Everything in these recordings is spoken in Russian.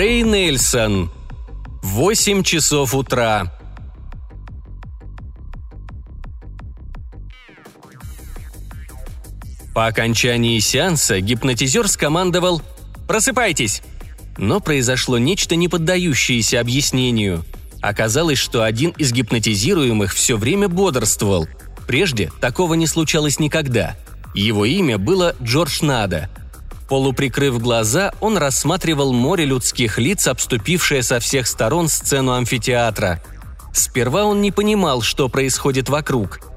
Рэй Нельсон. Восемь часов утра. По окончании сеанса гипнотизер скомандовал «Просыпайтесь!». Но произошло нечто не поддающееся объяснению. Оказалось, что один из гипнотизируемых все время бодрствовал. Прежде такого не случалось никогда. Его имя было Джордж Нада. Полуприкрыв глаза, он рассматривал море людских лиц, обступившее со всех сторон сцену амфитеатра. Сперва он не понимал, что происходит вокруг –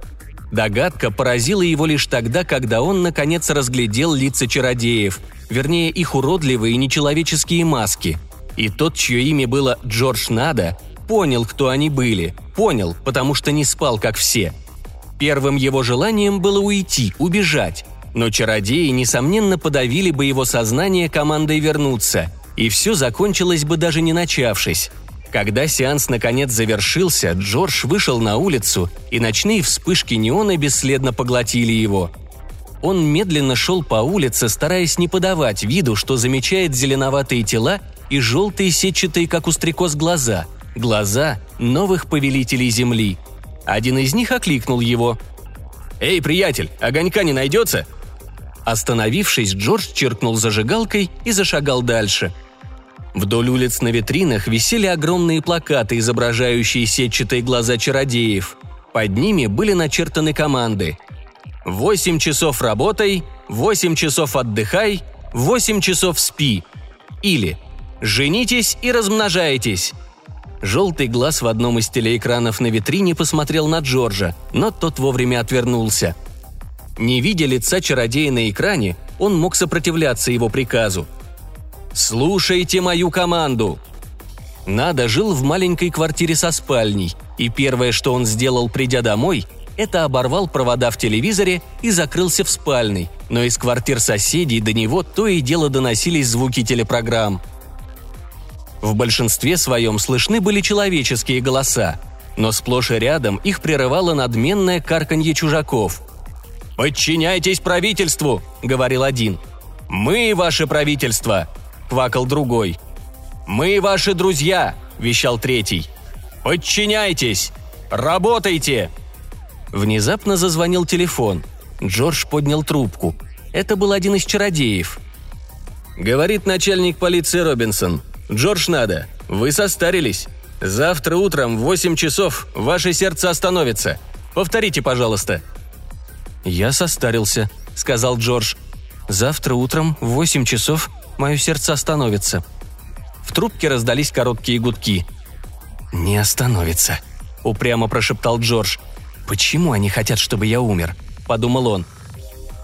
Догадка поразила его лишь тогда, когда он, наконец, разглядел лица чародеев, вернее, их уродливые нечеловеческие маски. И тот, чье имя было Джордж Нада, понял, кто они были. Понял, потому что не спал, как все. Первым его желанием было уйти, убежать. Но чародеи, несомненно, подавили бы его сознание командой вернуться, и все закончилось бы даже не начавшись. Когда сеанс наконец завершился, Джордж вышел на улицу, и ночные вспышки неона бесследно поглотили его. Он медленно шел по улице, стараясь не подавать виду, что замечает зеленоватые тела и желтые сетчатые, как у стрекоз, глаза. Глаза новых повелителей Земли. Один из них окликнул его. «Эй, приятель, огонька не найдется?» Остановившись, Джордж черкнул зажигалкой и зашагал дальше – Вдоль улиц на витринах висели огромные плакаты, изображающие сетчатые глаза чародеев. Под ними были начертаны команды. «Восемь часов работай», «Восемь часов отдыхай», «Восемь часов спи» или «Женитесь и размножайтесь». Желтый глаз в одном из телеэкранов на витрине посмотрел на Джорджа, но тот вовремя отвернулся. Не видя лица чародея на экране, он мог сопротивляться его приказу – «Слушайте мою команду!» Нада жил в маленькой квартире со спальней, и первое, что он сделал, придя домой, это оборвал провода в телевизоре и закрылся в спальной, но из квартир соседей до него то и дело доносились звуки телепрограмм. В большинстве своем слышны были человеческие голоса, но сплошь и рядом их прерывало надменное карканье чужаков. «Подчиняйтесь правительству!» — говорил один. «Мы ваше правительство!» квакал другой. «Мы ваши друзья!» – вещал третий. «Подчиняйтесь! Работайте!» Внезапно зазвонил телефон. Джордж поднял трубку. Это был один из чародеев. «Говорит начальник полиции Робинсон. Джордж надо. Вы состарились. Завтра утром в восемь часов ваше сердце остановится. Повторите, пожалуйста». «Я состарился», — сказал Джордж. «Завтра утром в восемь часов Мое сердце остановится». В трубке раздались короткие гудки. «Не остановится», — упрямо прошептал Джордж. «Почему они хотят, чтобы я умер?» — подумал он.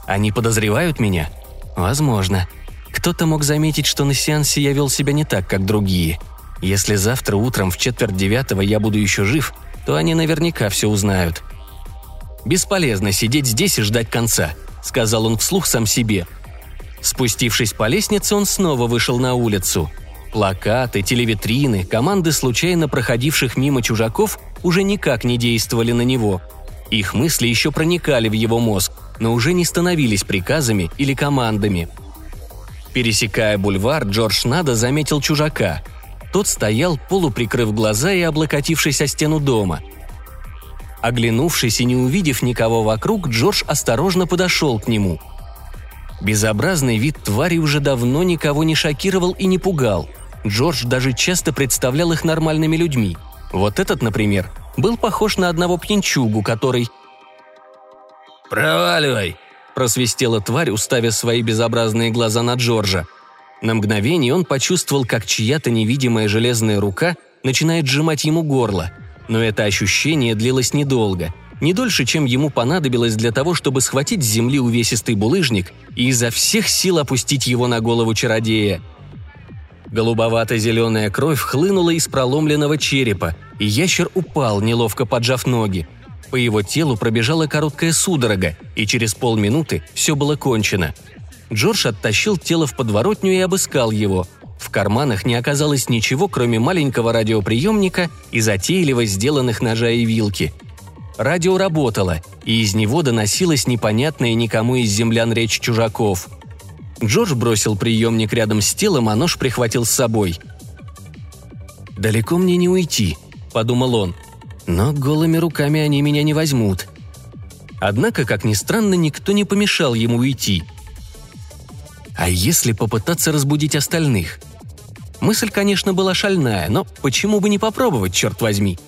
«Они подозревают меня?» «Возможно. Кто-то мог заметить, что на сеансе я вел себя не так, как другие. Если завтра утром в четверть девятого я буду еще жив, то они наверняка все узнают». «Бесполезно сидеть здесь и ждать конца», — сказал он вслух сам себе — Спустившись по лестнице, он снова вышел на улицу. Плакаты, телевитрины, команды случайно проходивших мимо чужаков уже никак не действовали на него. Их мысли еще проникали в его мозг, но уже не становились приказами или командами. Пересекая бульвар, Джордж Нада заметил чужака. Тот стоял, полуприкрыв глаза и облокотившись о стену дома. Оглянувшись и не увидев никого вокруг, Джордж осторожно подошел к нему – Безобразный вид твари уже давно никого не шокировал и не пугал. Джордж даже часто представлял их нормальными людьми. Вот этот, например, был похож на одного пьянчугу, который... «Проваливай!» – просвистела тварь, уставив свои безобразные глаза на Джорджа. На мгновение он почувствовал, как чья-то невидимая железная рука начинает сжимать ему горло. Но это ощущение длилось недолго – не дольше, чем ему понадобилось для того, чтобы схватить с земли увесистый булыжник и изо всех сил опустить его на голову чародея. Голубовато-зеленая кровь хлынула из проломленного черепа, и ящер упал, неловко поджав ноги. По его телу пробежала короткая судорога, и через полминуты все было кончено. Джордж оттащил тело в подворотню и обыскал его. В карманах не оказалось ничего, кроме маленького радиоприемника и затейливо сделанных ножа и вилки – Радио работало, и из него доносилась непонятная никому из землян речь чужаков. Джордж бросил приемник рядом с телом, а нож прихватил с собой. «Далеко мне не уйти», – подумал он. «Но голыми руками они меня не возьмут». Однако, как ни странно, никто не помешал ему уйти. А если попытаться разбудить остальных? Мысль, конечно, была шальная, но почему бы не попробовать, черт возьми?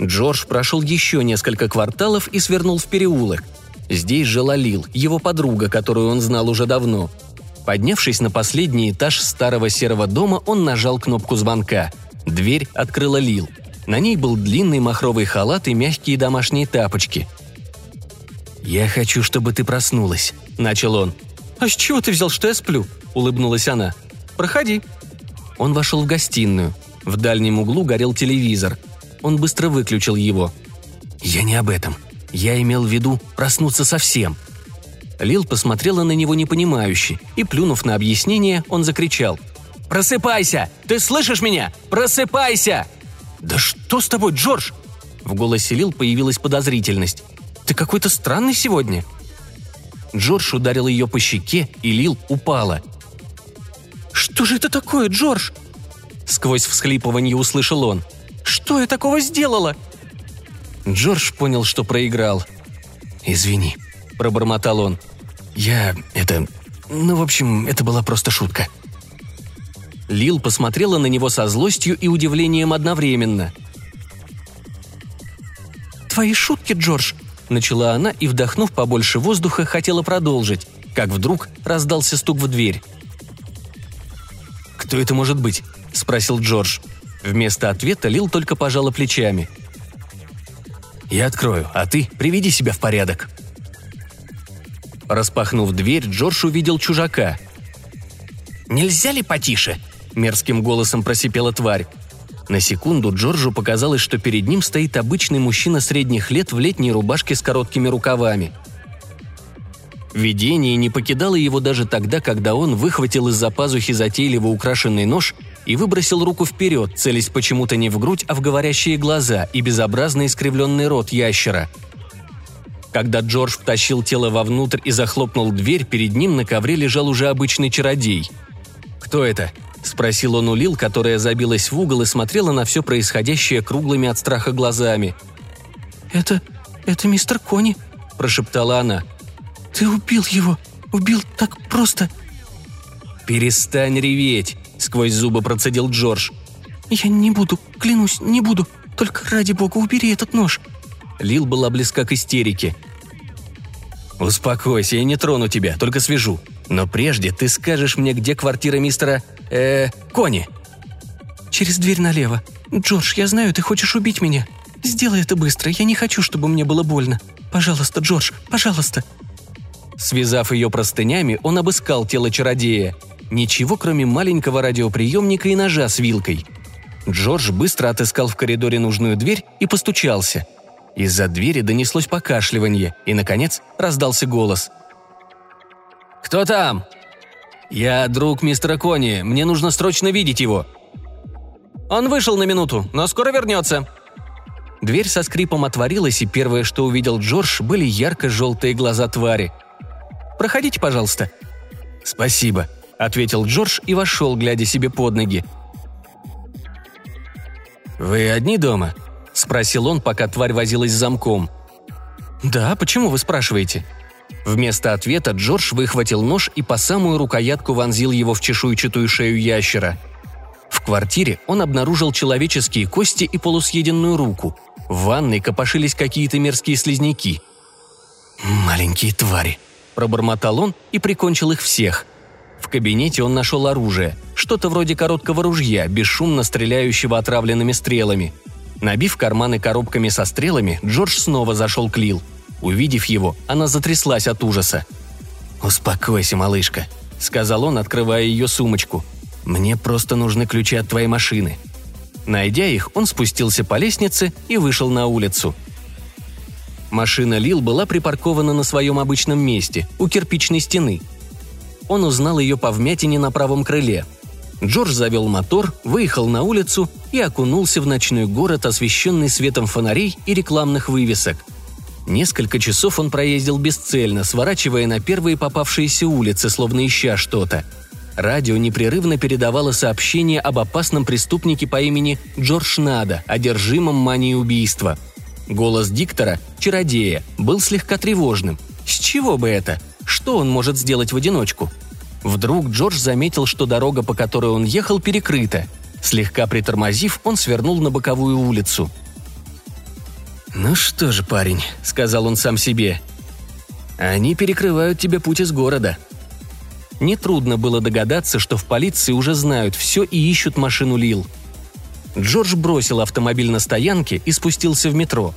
Джордж прошел еще несколько кварталов и свернул в переулок. Здесь жила Лил, его подруга, которую он знал уже давно. Поднявшись на последний этаж старого серого дома, он нажал кнопку звонка. Дверь открыла Лил. На ней был длинный махровый халат и мягкие домашние тапочки. «Я хочу, чтобы ты проснулась», — начал он. «А с чего ты взял, что я сплю?» — улыбнулась она. «Проходи». Он вошел в гостиную. В дальнем углу горел телевизор. Он быстро выключил его. «Я не об этом. Я имел в виду проснуться совсем». Лил посмотрела на него непонимающе, и, плюнув на объяснение, он закричал. «Просыпайся! Ты слышишь меня? Просыпайся!» «Да что с тобой, Джордж?» В голосе Лил появилась подозрительность. «Ты какой-то странный сегодня». Джордж ударил ее по щеке, и Лил упала. «Что же это такое, Джордж?» Сквозь всхлипывание услышал он. «Что я такого сделала?» Джордж понял, что проиграл. «Извини», – пробормотал он. «Я... это... Ну, в общем, это была просто шутка». Лил посмотрела на него со злостью и удивлением одновременно. «Твои шутки, Джордж!» – начала она и, вдохнув побольше воздуха, хотела продолжить, как вдруг раздался стук в дверь. «Кто это может быть?» – спросил Джордж. Вместо ответа Лил только пожала плечами. «Я открою, а ты приведи себя в порядок». Распахнув дверь, Джордж увидел чужака. «Нельзя ли потише?» – мерзким голосом просипела тварь. На секунду Джорджу показалось, что перед ним стоит обычный мужчина средних лет в летней рубашке с короткими рукавами. Видение не покидало его даже тогда, когда он выхватил из-за пазухи затейливо украшенный нож и выбросил руку вперед, целясь почему-то не в грудь, а в говорящие глаза и безобразно искривленный рот ящера. Когда Джордж втащил тело вовнутрь и захлопнул дверь, перед ним на ковре лежал уже обычный чародей. «Кто это?» – спросил он у Лил, которая забилась в угол и смотрела на все происходящее круглыми от страха глазами. «Это... это мистер Кони», – прошептала она. «Ты убил его! Убил так просто!» «Перестань реветь!» – сквозь зубы процедил Джордж. «Я не буду, клянусь, не буду. Только ради бога убери этот нож!» Лил была близка к истерике. «Успокойся, я не трону тебя, только свяжу. Но прежде ты скажешь мне, где квартира мистера... э Кони». «Через дверь налево. Джордж, я знаю, ты хочешь убить меня. Сделай это быстро, я не хочу, чтобы мне было больно. Пожалуйста, Джордж, пожалуйста». Связав ее простынями, он обыскал тело чародея. Ничего, кроме маленького радиоприемника и ножа с вилкой. Джордж быстро отыскал в коридоре нужную дверь и постучался. Из-за двери донеслось покашливание, и, наконец, раздался голос. «Кто там?» «Я друг мистера Кони. Мне нужно срочно видеть его». «Он вышел на минуту, но скоро вернется», Дверь со скрипом отворилась, и первое, что увидел Джордж, были ярко-желтые глаза твари. «Проходите, пожалуйста». «Спасибо», — ответил Джордж и вошел, глядя себе под ноги. «Вы одни дома?» – спросил он, пока тварь возилась с замком. «Да, почему вы спрашиваете?» Вместо ответа Джордж выхватил нож и по самую рукоятку вонзил его в чешуйчатую шею ящера. В квартире он обнаружил человеческие кости и полусъеденную руку. В ванной копошились какие-то мерзкие слизняки. «Маленькие твари», – пробормотал он и прикончил их всех. В кабинете он нашел оружие, что-то вроде короткого ружья, бесшумно стреляющего отравленными стрелами. Набив карманы коробками со стрелами, Джордж снова зашел к Лил. Увидев его, она затряслась от ужаса. «Успокойся, малышка», — сказал он, открывая ее сумочку. «Мне просто нужны ключи от твоей машины». Найдя их, он спустился по лестнице и вышел на улицу. Машина Лил была припаркована на своем обычном месте, у кирпичной стены. Он узнал ее по вмятине на правом крыле. Джордж завел мотор, выехал на улицу и окунулся в ночной город, освещенный светом фонарей и рекламных вывесок. Несколько часов он проездил бесцельно, сворачивая на первые попавшиеся улицы, словно ища что-то. Радио непрерывно передавало сообщение об опасном преступнике по имени Джордж Нада, одержимом манией убийства. Голос диктора, чародея, был слегка тревожным. С чего бы это? Что он может сделать в одиночку? Вдруг Джордж заметил, что дорога, по которой он ехал, перекрыта. Слегка притормозив, он свернул на боковую улицу. «Ну что же, парень», — сказал он сам себе, — «они перекрывают тебе путь из города». Нетрудно было догадаться, что в полиции уже знают все и ищут машину Лил. Джордж бросил автомобиль на стоянке и спустился в метро.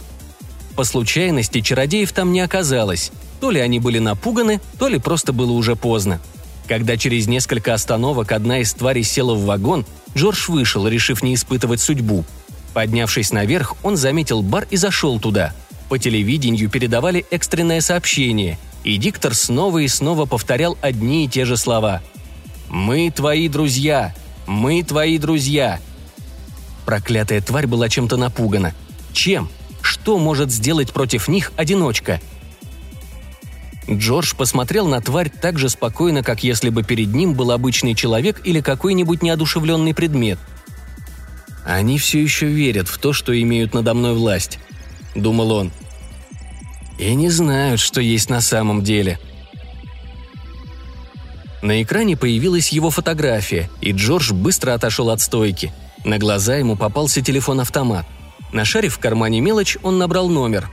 По случайности чародеев там не оказалось. То ли они были напуганы, то ли просто было уже поздно. Когда через несколько остановок одна из тварей села в вагон, Джордж вышел, решив не испытывать судьбу. Поднявшись наверх, он заметил бар и зашел туда. По телевидению передавали экстренное сообщение, и диктор снова и снова повторял одни и те же слова. «Мы твои друзья! Мы твои друзья!» Проклятая тварь была чем-то напугана. Чем? Что может сделать против них одиночка – Джордж посмотрел на тварь так же спокойно, как если бы перед ним был обычный человек или какой-нибудь неодушевленный предмет. «Они все еще верят в то, что имеют надо мной власть», — думал он. «И не знают, что есть на самом деле». На экране появилась его фотография, и Джордж быстро отошел от стойки. На глаза ему попался телефон-автомат. Нашарив в кармане мелочь, он набрал номер.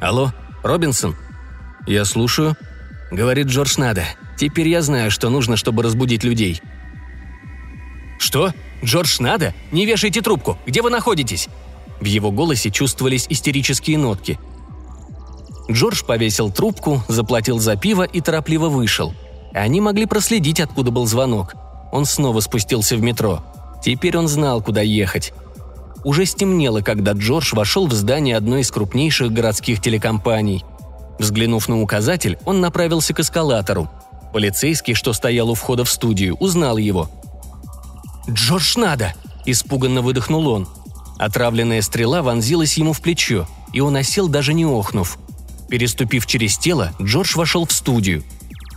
«Алло, Робинсон?» «Я слушаю», — говорит Джордж Нада. «Теперь я знаю, что нужно, чтобы разбудить людей». «Что? Джордж Нада? Не вешайте трубку! Где вы находитесь?» В его голосе чувствовались истерические нотки. Джордж повесил трубку, заплатил за пиво и торопливо вышел. Они могли проследить, откуда был звонок. Он снова спустился в метро. Теперь он знал, куда ехать. Уже стемнело, когда Джордж вошел в здание одной из крупнейших городских телекомпаний – Взглянув на указатель, он направился к эскалатору. Полицейский, что стоял у входа в студию, узнал его. «Джордж надо!» – испуганно выдохнул он. Отравленная стрела вонзилась ему в плечо, и он осел, даже не охнув. Переступив через тело, Джордж вошел в студию.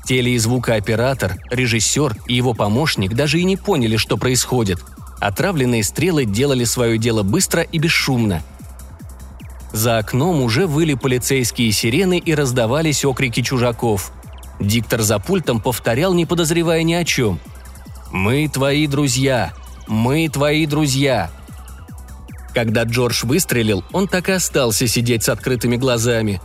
Теле- и звукооператор, режиссер и его помощник даже и не поняли, что происходит. Отравленные стрелы делали свое дело быстро и бесшумно – за окном уже выли полицейские сирены и раздавались окрики чужаков. Диктор за пультом повторял, не подозревая ни о чем. «Мы твои друзья! Мы твои друзья!» Когда Джордж выстрелил, он так и остался сидеть с открытыми глазами.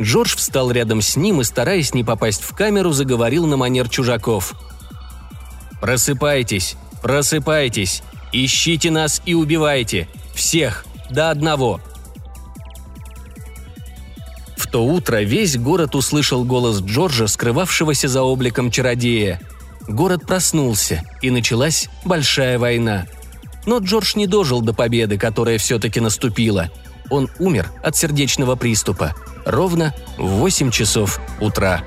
Джордж встал рядом с ним и, стараясь не попасть в камеру, заговорил на манер чужаков. «Просыпайтесь! Просыпайтесь! Ищите нас и убивайте! Всех! До одного!» то утро весь город услышал голос Джорджа, скрывавшегося за обликом чародея. Город проснулся, и началась большая война. Но Джордж не дожил до победы, которая все-таки наступила. Он умер от сердечного приступа ровно в 8 часов утра.